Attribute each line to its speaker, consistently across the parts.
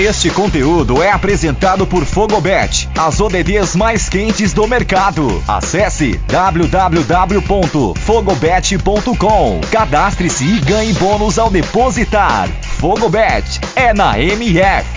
Speaker 1: Este conteúdo é apresentado por Fogobet, as ODDs mais quentes do mercado. Acesse www.fogobet.com. Cadastre-se e ganhe bônus ao depositar. Fogobet é na MF.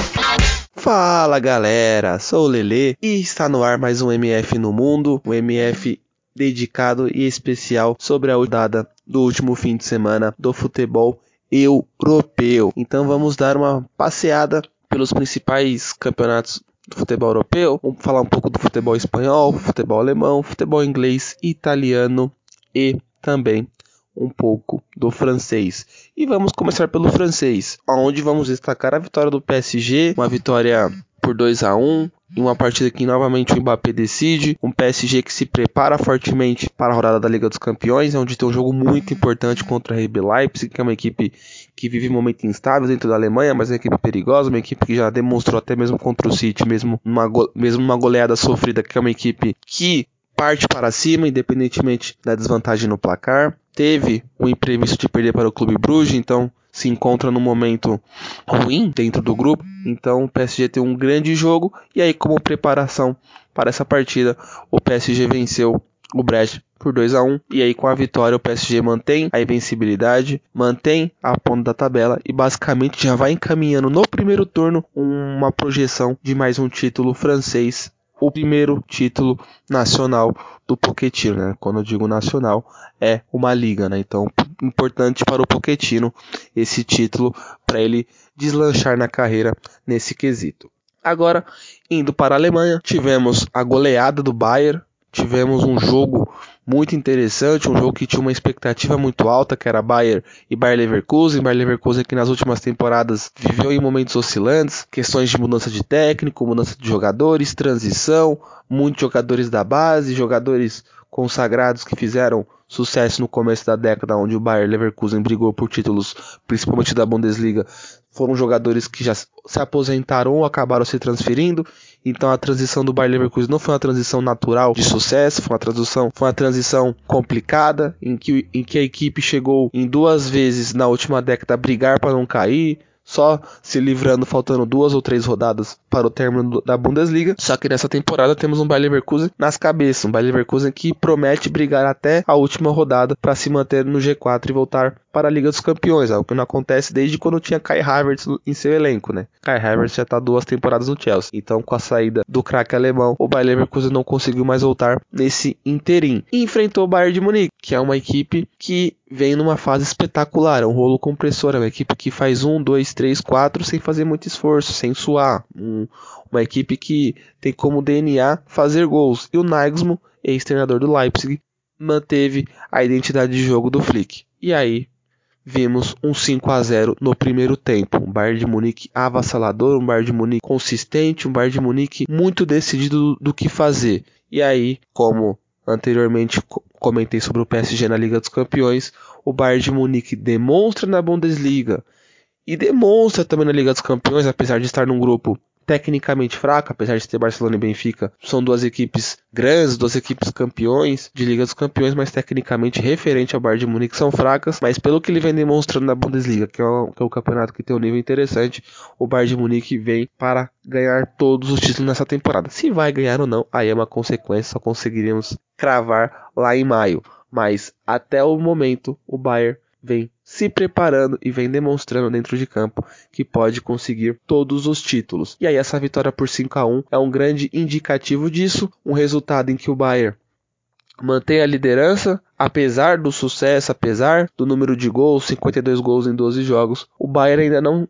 Speaker 2: Fala galera, sou o Lele e está no ar mais um MF no Mundo, um MF dedicado e especial sobre a rodada do último fim de semana do futebol europeu. Então vamos dar uma passeada pelos principais campeonatos do futebol europeu. Vamos falar um pouco do futebol espanhol, futebol alemão, futebol inglês, italiano e também um pouco do francês. E vamos começar pelo francês, onde vamos destacar a vitória do PSG, uma vitória por 2 a 1 em uma partida que novamente o Mbappé decide, um PSG que se prepara fortemente para a rodada da Liga dos Campeões, onde tem um jogo muito importante contra a RB Leipzig, que é uma equipe que vive um momento instável dentro da Alemanha, mas é uma equipe perigosa, uma equipe que já demonstrou até mesmo contra o City, mesmo numa, mesmo numa goleada sofrida, que é uma equipe que parte para cima, independentemente da desvantagem no placar. Teve o imprevisto de perder para o Clube Bruges, então se encontra num momento ruim dentro do grupo. Então o PSG tem um grande jogo e aí como preparação para essa partida, o PSG venceu o Brest por 2 a 1 e aí com a vitória o PSG mantém a invencibilidade, mantém a ponta da tabela e basicamente já vai encaminhando no primeiro turno uma projeção de mais um título francês o primeiro título nacional do Pochettino, né? Quando eu digo nacional, é uma liga, né? Então, importante para o Pochettino esse título para ele deslanchar na carreira nesse quesito. Agora, indo para a Alemanha, tivemos a goleada do Bayern, tivemos um jogo muito interessante, um jogo que tinha uma expectativa muito alta, que era Bayern e Bayer Leverkusen. Bayer Leverkusen que nas últimas temporadas viveu em momentos oscilantes, questões de mudança de técnico, mudança de jogadores, transição, muitos jogadores da base, jogadores consagrados que fizeram sucesso no começo da década, onde o Bayer Leverkusen brigou por títulos, principalmente da Bundesliga, foram jogadores que já se aposentaram ou acabaram se transferindo. Então a transição do Bayer Leverkusen não foi uma transição natural de sucesso, foi uma transição, foi uma transição complicada em que, em que a equipe chegou em duas vezes na última década a brigar para não cair, só se livrando faltando duas ou três rodadas para o término da Bundesliga. Só que nessa temporada temos um Bayer Leverkusen nas cabeças, um Bayer Leverkusen que promete brigar até a última rodada para se manter no G4 e voltar para a Liga dos Campeões, algo que não acontece desde quando tinha Kai Havertz em seu elenco, né? Kai Havertz já está duas temporadas no Chelsea. Então, com a saída do craque alemão, o Bayer Leverkusen não conseguiu mais voltar nesse interim. E enfrentou o Bayern de Munique, que é uma equipe que vem numa fase espetacular, é um rolo compressor, é uma equipe que faz um, dois, três, quatro sem fazer muito esforço, sem suar. Um, uma equipe que tem como DNA fazer gols. E o Nagelsmann, ex-treinador do Leipzig, manteve a identidade de jogo do Flick. E aí, vimos um 5 a 0 no primeiro tempo. Um Bayern de Munique avassalador, um Bayern de Munique consistente, um Bayern de Munique muito decidido do, do que fazer. E aí, como anteriormente comentei sobre o PSG na Liga dos Campeões, o Bayern de Munique demonstra na Bundesliga e demonstra também na Liga dos Campeões, apesar de estar num grupo tecnicamente fraca, apesar de ter Barcelona e Benfica, são duas equipes grandes, duas equipes campeões de Liga dos Campeões, mas tecnicamente referente ao Bayern de Munique são fracas, mas pelo que ele vem demonstrando na Bundesliga, que é, o, que é campeonato que tem um nível interessante, o Bayern de Munique vem para ganhar todos os títulos nessa temporada. Se vai ganhar ou não, aí é uma consequência, só conseguiremos cravar lá em maio. Mas até o momento, o Bayern vem se preparando e vem demonstrando dentro de campo que pode conseguir todos os títulos. E aí essa vitória por 5 a 1 é um grande indicativo disso, um resultado em que o Bayern mantém a liderança, apesar do sucesso, apesar do número de gols, 52 gols em 12 jogos, o Bayern ainda não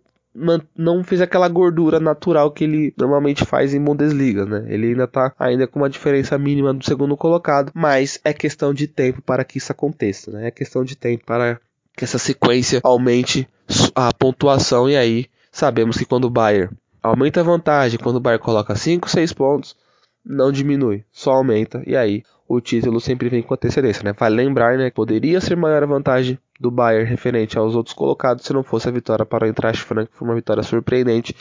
Speaker 2: não fez aquela gordura natural que ele normalmente faz em Bundesliga, né? Ele ainda tá ainda com uma diferença mínima do segundo colocado, mas é questão de tempo para que isso aconteça, né? É questão de tempo para que essa sequência aumente a pontuação. E aí sabemos que quando o Bayern aumenta a vantagem, quando o Bayern coloca 5, 6 pontos, não diminui, só aumenta. E aí o título sempre vem com antecedência, né? Vale lembrar, né, que poderia ser maior a vantagem do Bayern referente aos outros colocados se não fosse a vitória para o Eintracht Frankfurt, uma vitória surpreendente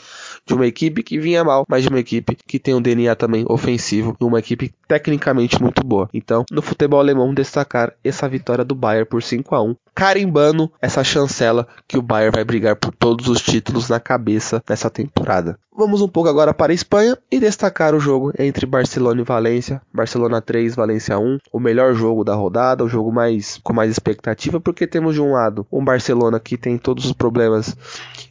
Speaker 2: de uma equipe que vinha mal, mas de uma equipe que tem um DNA também ofensivo e uma equipe tecnicamente muito boa. Então, no futebol alemão destacar essa vitória do Bayern por 5 a 1, carimbando essa chancela que o Bayern vai brigar por todos os títulos na cabeça nessa temporada. Vamos um pouco agora para a Espanha e destacar o jogo entre Barcelona e Valência. Barcelona 3, Valência 1, o melhor jogo da rodada, o jogo mais com mais expectativa, porque temos de um lado um Barcelona que tem todos os problemas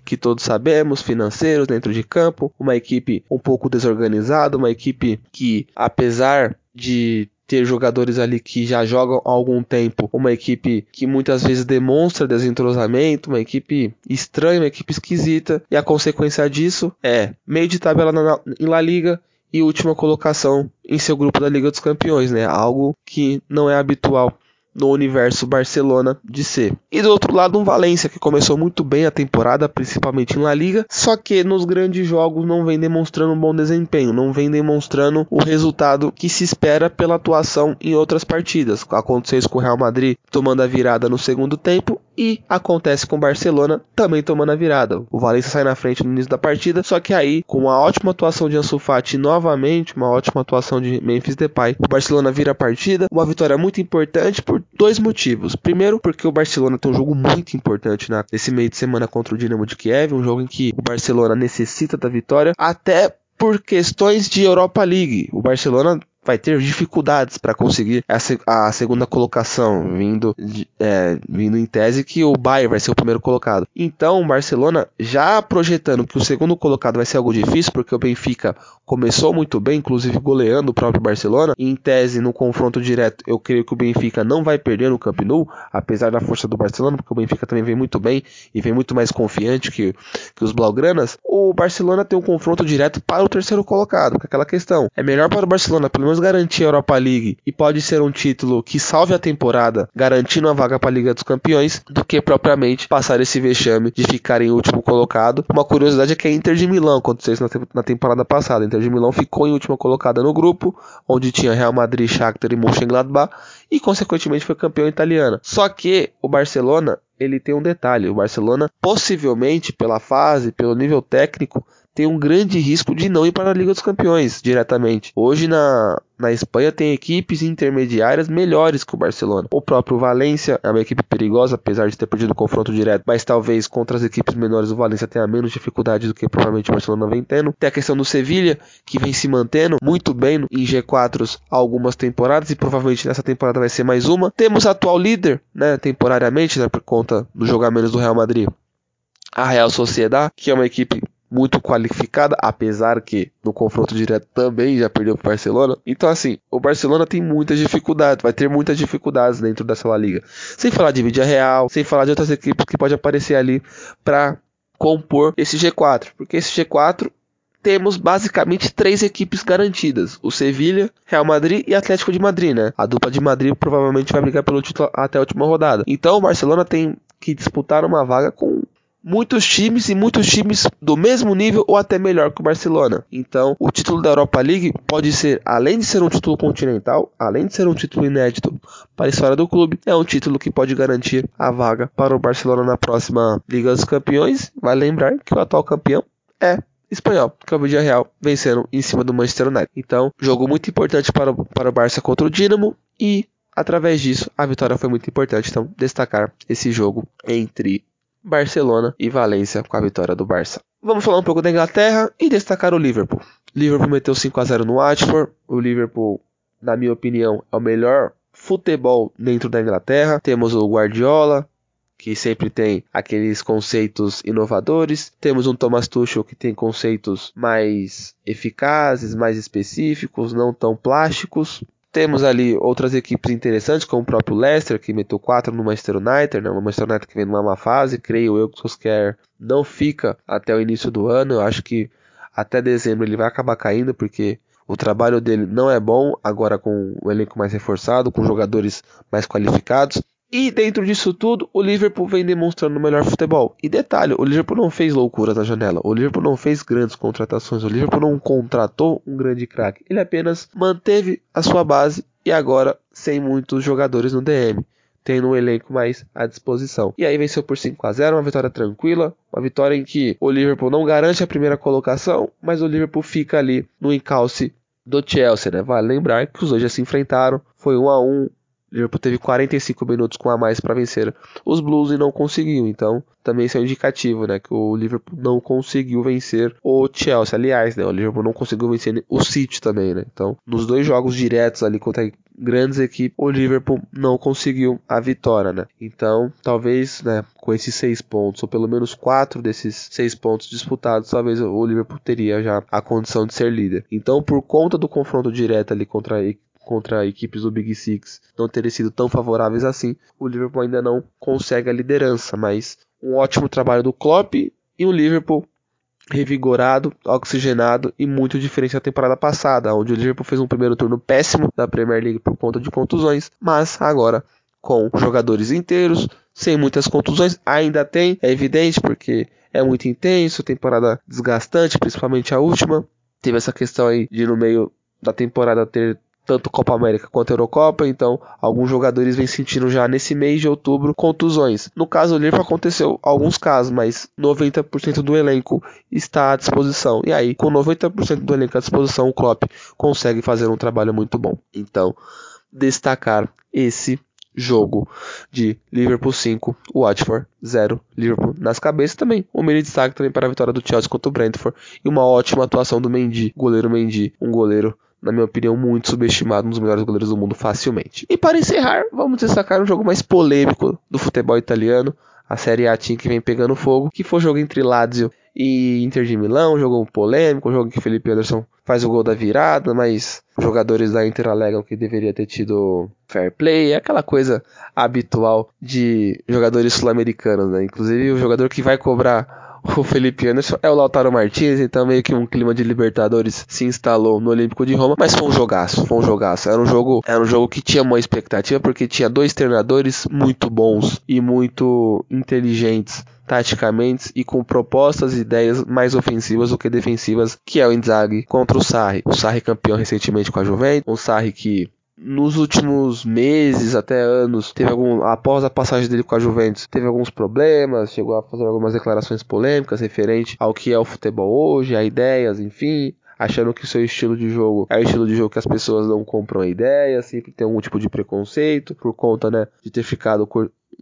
Speaker 2: que todos sabemos, financeiros dentro de campo, uma equipe um pouco desorganizada, uma equipe que apesar de ter jogadores ali que já jogam há algum tempo, uma equipe que muitas vezes demonstra desentrosamento, uma equipe estranha, uma equipe esquisita, e a consequência disso é meio de tabela na, em La Liga e última colocação em seu grupo da Liga dos Campeões, né? Algo que não é habitual no universo Barcelona de ser. E do outro lado, um Valência que começou muito bem a temporada, principalmente La Liga, só que nos grandes jogos não vem demonstrando um bom desempenho, não vem demonstrando o resultado que se espera pela atuação em outras partidas. Aconteceu isso com o Real Madrid tomando a virada no segundo tempo e acontece com o Barcelona também tomando a virada. O Valência sai na frente no início da partida, só que aí, com uma ótima atuação de Ansu Fati novamente, uma ótima atuação de Memphis Depay, o Barcelona vira a partida, uma vitória muito importante por dois motivos. Primeiro, porque o Barcelona tem um jogo muito importante nesse meio de semana contra o Dinamo de Kiev, um jogo em que o Barcelona necessita da vitória, até por questões de Europa League. O Barcelona vai ter dificuldades para conseguir a, a, segunda colocação, vindo, é, vindo em tese que o Bayern vai ser o primeiro colocado. Então, o Barcelona já projetando que o segundo colocado vai ser algo difícil, porque o Benfica começou muito bem, inclusive goleando o próprio Barcelona. em tese, no confronto direto, eu creio que o Benfica não vai perder no Camp Nou, apesar da força do Barcelona, porque o Benfica também vem muito bem e vem muito mais confiante que, que os Blaugranas. O Barcelona tem um confronto direto para o terceiro colocado, com aquela questão. É melhor para o Barcelona, pelo menos garantir a Europa League e pode ser um título que salve a temporada, garantindo a vaga para a Liga dos Campeões, do que propriamente passar esse vexame de ficar em último colocado. Uma curiosidade é que a Inter de Milão aconteceu isso na temporada passada. A Inter de Milão ficou em última colocada no grupo, onde tinha Real Madrid, Shakhtar e Mönchengladbach, e consequentemente foi campeão italiano. Só que o Barcelona ele tem um detalhe: o Barcelona, possivelmente pela fase, pelo nível técnico, tem um grande risco de não ir para a Liga dos Campeões diretamente. Hoje na, na Espanha tem equipes intermediárias melhores que o Barcelona. O próprio Valência é uma equipe perigosa, apesar de ter perdido o confronto direto, mas talvez contra as equipes menores o Valência tenha menos dificuldade do que provavelmente o Barcelona vem tendo. Tem a questão do Sevilha, que vem se mantendo muito bem em G4 há algumas temporadas e provavelmente nessa temporada vai ser mais uma. Temos a atual líder, né, temporariamente, né, por conta do jogar menos do Real Madrid, a Real Sociedad, que é uma equipe muito qualificada, apesar que no confronto direto também já perdeu para o Barcelona. Então, assim, o Barcelona tem muitas dificuldades, vai ter muitas dificuldades dentro dessa La Liga. Sem falar de Vídea Real, sem falar de outras equipes que pode aparecer ali para compor esse G4, porque esse G4 temos basicamente três equipes garantidas: o Sevilha, Real Madrid e Atlético de Madrid, né? A dupla de Madrid provavelmente vai brigar pelo título até a última rodada. Então o Barcelona tem que disputar uma vaga com muitos times e muitos times do mesmo nível ou até melhor que o Barcelona. Então, o título da Europa League pode ser, além de ser um título continental, além de ser um título inédito para a história do clube, é um título que pode garantir a vaga para o Barcelona na próxima Liga dos Campeões. Vai lembrar que o atual campeão é espanhol, que é o Villarreal, vencendo em cima do Manchester United. Então, jogo muito importante para, para o Barça contra o Dinamo e através disso a vitória foi muito importante. Então, destacar esse jogo entre Barcelona e Valência com a vitória do Barça. Vamos falar um pouco da Inglaterra e destacar o Liverpool. Liverpool meteu 5 a 0 no Watford. O Liverpool, na minha opinião, é o melhor futebol dentro da Inglaterra. Temos o Guardiola, que sempre tem aqueles conceitos inovadores. Temos um Thomas Tuchel que tem conceitos mais eficazes, mais específicos, não tão plásticos. Temos ali outras equipes interessantes, como o próprio Leicester, que meteu 4 no Manchester United, né? O Manchester United que vem numa má fase. Creio eu que o Solskjaer não fica até o início do ano. Eu acho que até dezembro ele vai acabar caindo, porque o trabalho dele não é bom, agora com o elenco mais reforçado, com jogadores mais qualificados. E dentro disso tudo, o Liverpool vem demonstrando o melhor futebol. E detalhe, o Liverpool não fez loucuras na janela. O Liverpool não fez grandes contratações. O Liverpool não contratou um grande craque. Ele apenas manteve a sua base e agora sem muitos jogadores no DM, tendo um elenco mais à disposição. E aí venceu por 5 a 0, uma vitória tranquila, uma vitória em que o Liverpool não garante a primeira colocação, mas o Liverpool fica ali no encalce do Chelsea, né? Vale lembrar que os dois já se enfrentaram, foi 1 a 1, o Liverpool teve 45 minutos com a mais para vencer os Blues e não conseguiu. Então, também isso é um indicativo, né? Que o Liverpool não conseguiu vencer o Chelsea. Aliás, né? O Liverpool não conseguiu vencer o City também, né? Então, nos dois jogos diretos ali contra grandes equipes, o Liverpool não conseguiu a vitória, né? Então, talvez, né? Com esses seis pontos, ou pelo menos quatro desses seis pontos disputados, talvez o Liverpool teria já a condição de ser líder. Então, por conta do confronto direto ali contra a contra equipes do Big Six não terem sido tão favoráveis assim, o Liverpool ainda não consegue a liderança, mas um ótimo trabalho do Klopp e o Liverpool revigorado, oxigenado e muito diferente da temporada passada, onde o Liverpool fez um primeiro turno péssimo da Premier League por conta de contusões, mas agora com jogadores inteiros, sem muitas contusões, ainda tem, é evidente porque é muito intenso, temporada desgastante, principalmente a última. Teve essa questão aí de no meio da temporada ter tanto Copa América quanto Eurocopa, então alguns jogadores vêm sentindo já nesse mês de outubro contusões. No caso do Liverpool aconteceu alguns casos, mas 90% do elenco está à disposição. E aí, com 90% do elenco à disposição, o Klopp consegue fazer um trabalho muito bom. Então, destacar esse jogo de Liverpool 5, Watford 0, Liverpool nas cabeças também. Um mini destaque também para a vitória do Chelsea contra o Brentford e uma ótima atuação do Mendy, goleiro Mendy, um goleiro na minha opinião, muito subestimado, um dos melhores goleiros do mundo facilmente. E para encerrar, vamos destacar um jogo mais polêmico do futebol italiano, a Série A que vem pegando fogo, que foi o jogo entre Lazio e Inter de Milão, um jogo polêmico, um jogo que Felipe Anderson faz o gol da virada, mas jogadores da Inter alegam que deveria ter tido fair play, é aquela coisa habitual de jogadores sul-americanos, né? Inclusive o jogador que vai cobrar o Felipe Anderson é o Lautaro Martinez, então meio que um clima de Libertadores se instalou no Olímpico de Roma, mas foi um jogaço, foi um jogaço. Era um jogo, era um jogo que tinha uma expectativa porque tinha dois treinadores muito bons e muito inteligentes taticamente e com propostas e ideias mais ofensivas do que defensivas, que é o Inzaghi contra o Sarri. O Sarri campeão recentemente com a Juventus, um Sarri que nos últimos meses, até anos, teve algum após a passagem dele com a Juventus, teve alguns problemas, chegou a fazer algumas declarações polêmicas referente ao que é o futebol hoje, a ideias, enfim, achando que o seu estilo de jogo é o estilo de jogo que as pessoas não compram a ideia, sempre tem algum tipo de preconceito por conta, né, de ter ficado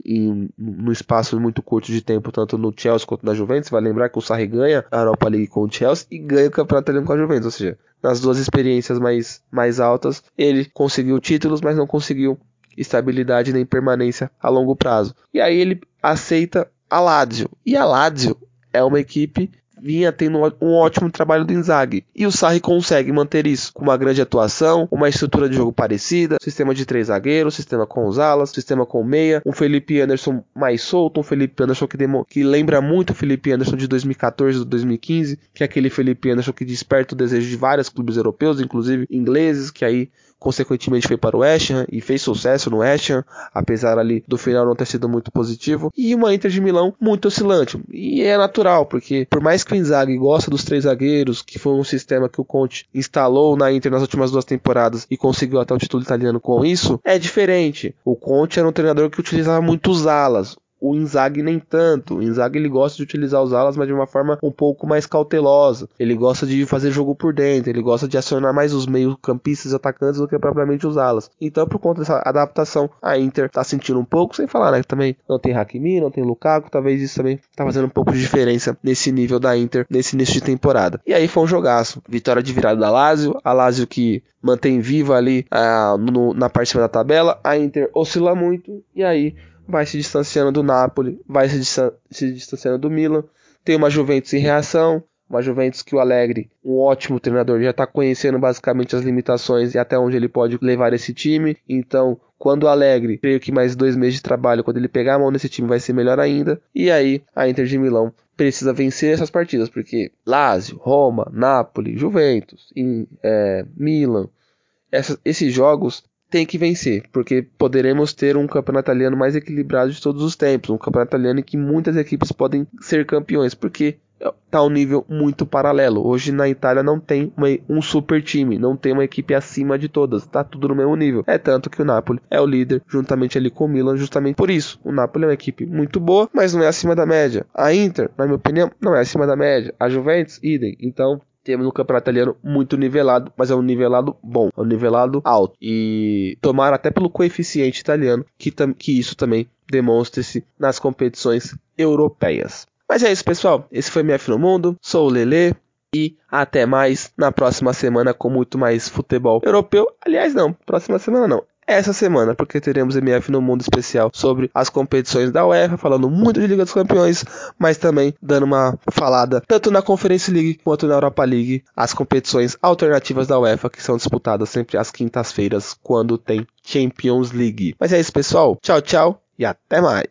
Speaker 2: em, no espaço muito curto de tempo, tanto no Chelsea quanto na Juventus. Vai lembrar que o Sarri ganha a Europa League com o Chelsea e ganha o Campeonato Italiano com a Juventus, ou seja, nas duas experiências mais, mais altas, ele conseguiu títulos, mas não conseguiu estabilidade nem permanência a longo prazo. E aí ele aceita a Lazio. E a Lazio é uma equipe vinha tendo um ótimo trabalho do Inzaghi. E o Sarri consegue manter isso com uma grande atuação, uma estrutura de jogo parecida, sistema de três zagueiros, sistema com os alas, sistema com meia, um Felipe Anderson mais solto, um Felipe Anderson que, demo, que lembra muito o Felipe Anderson de 2014 2015, que é aquele Felipe Anderson que desperta o desejo de vários clubes europeus, inclusive ingleses, que aí consequentemente foi para o West Ham e fez sucesso no West Ham, apesar ali do final não ter sido muito positivo, e uma Inter de Milão muito oscilante. E é natural, porque por mais que o Inzaghi gosta dos três zagueiros, que foi um sistema que o Conte instalou na Inter nas últimas duas temporadas e conseguiu até o título italiano com isso, é diferente. O Conte era um treinador que utilizava muitos alas o Inzaghi nem tanto. O Inzaghi ele gosta de utilizar os alas, mas de uma forma um pouco mais cautelosa. Ele gosta de fazer jogo por dentro, ele gosta de acionar mais os meio-campistas atacantes do que propriamente os alas. Então, por conta dessa adaptação, a Inter tá sentindo um pouco, sem falar, né? Também não tem Hakimi, não tem Lukaku, talvez isso também tá fazendo um pouco de diferença nesse nível da Inter, nesse início de temporada. E aí foi um jogaço. Vitória de virada da Lazio, a Lazio que mantém viva ali ah, no, na parte da tabela, a Inter oscila muito, e aí vai se distanciando do Napoli, vai se, se distanciando do Milan. Tem uma Juventus em reação, uma Juventus que o Alegre, um ótimo treinador, já está conhecendo basicamente as limitações e até onde ele pode levar esse time. Então, quando o Alegre, creio que mais dois meses de trabalho, quando ele pegar a mão nesse time, vai ser melhor ainda. E aí, a Inter de Milão precisa vencer essas partidas, porque Lazio, Roma, Napoli, Juventus, e, é, Milan, esses jogos tem que vencer, porque poderemos ter um campeonato italiano mais equilibrado de todos os tempos, um campeonato italiano em que muitas equipes podem ser campeões, porque tá um nível muito paralelo. Hoje na Itália não tem uma, um super time, não tem uma equipe acima de todas, tá tudo no mesmo nível. É tanto que o Napoli é o líder, juntamente ali com o Milan, justamente por isso. O Napoli é uma equipe muito boa, mas não é acima da média. A Inter, na minha opinião, não é acima da média. A Juventus, idem. Então, temos um campeonato italiano muito nivelado, mas é um nivelado bom, é um nivelado alto. E tomara até pelo coeficiente italiano que, que isso também demonstre-se nas competições europeias. Mas é isso, pessoal. Esse foi MF no Mundo. Sou o Lele. E até mais na próxima semana com muito mais futebol europeu. Aliás, não, próxima semana não essa semana, porque teremos MF no Mundo especial sobre as competições da UEFA, falando muito de Liga dos Campeões, mas também dando uma falada tanto na Conference League quanto na Europa League, as competições alternativas da UEFA que são disputadas sempre às quintas-feiras quando tem Champions League. Mas é isso, pessoal. Tchau, tchau e até mais.